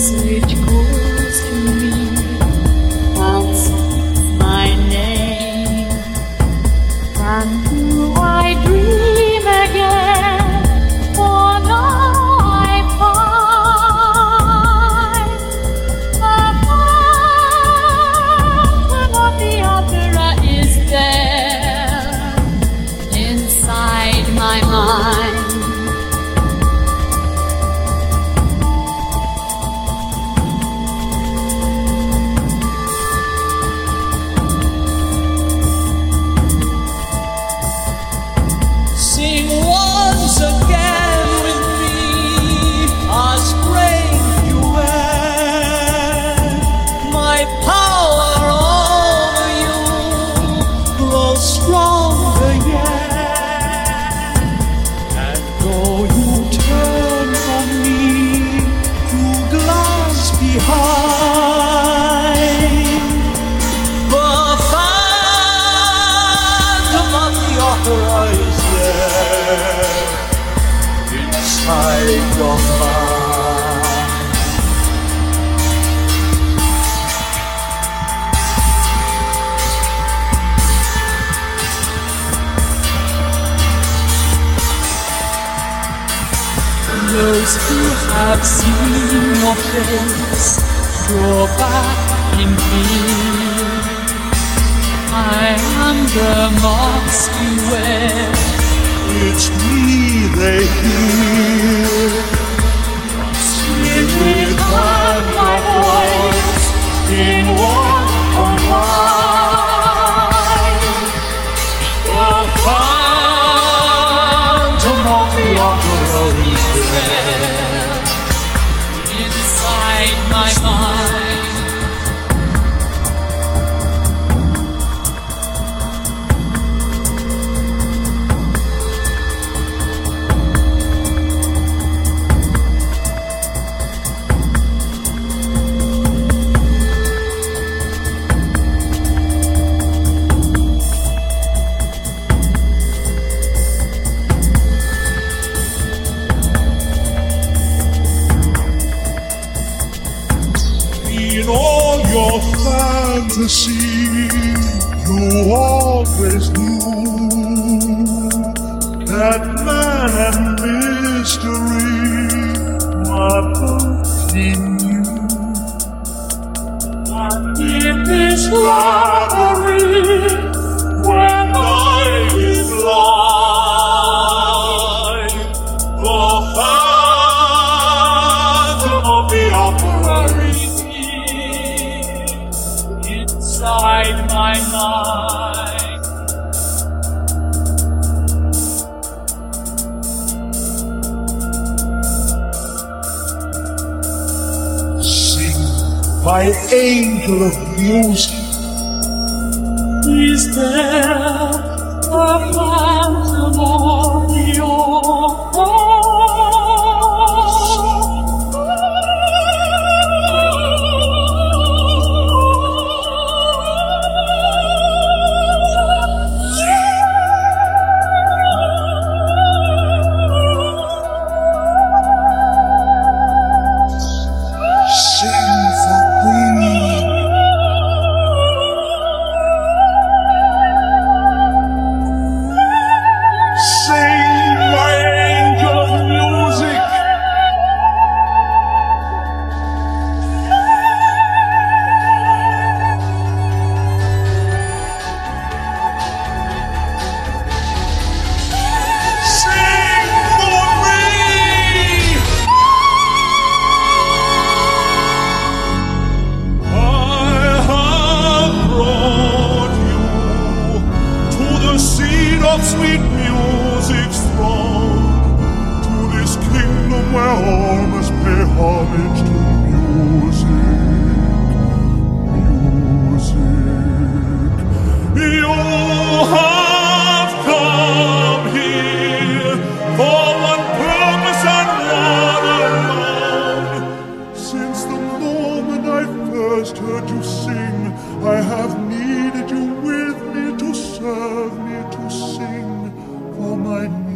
Свічку землі. Those who have seen your face draw back in fear. I am the you wear, it's me they hear. inside my mind. your fantasy, you always knew that man and mystery were both in you. But in this life. my angel of music. Is there a of sweet music strong to this kingdom where all must pay homage to music. my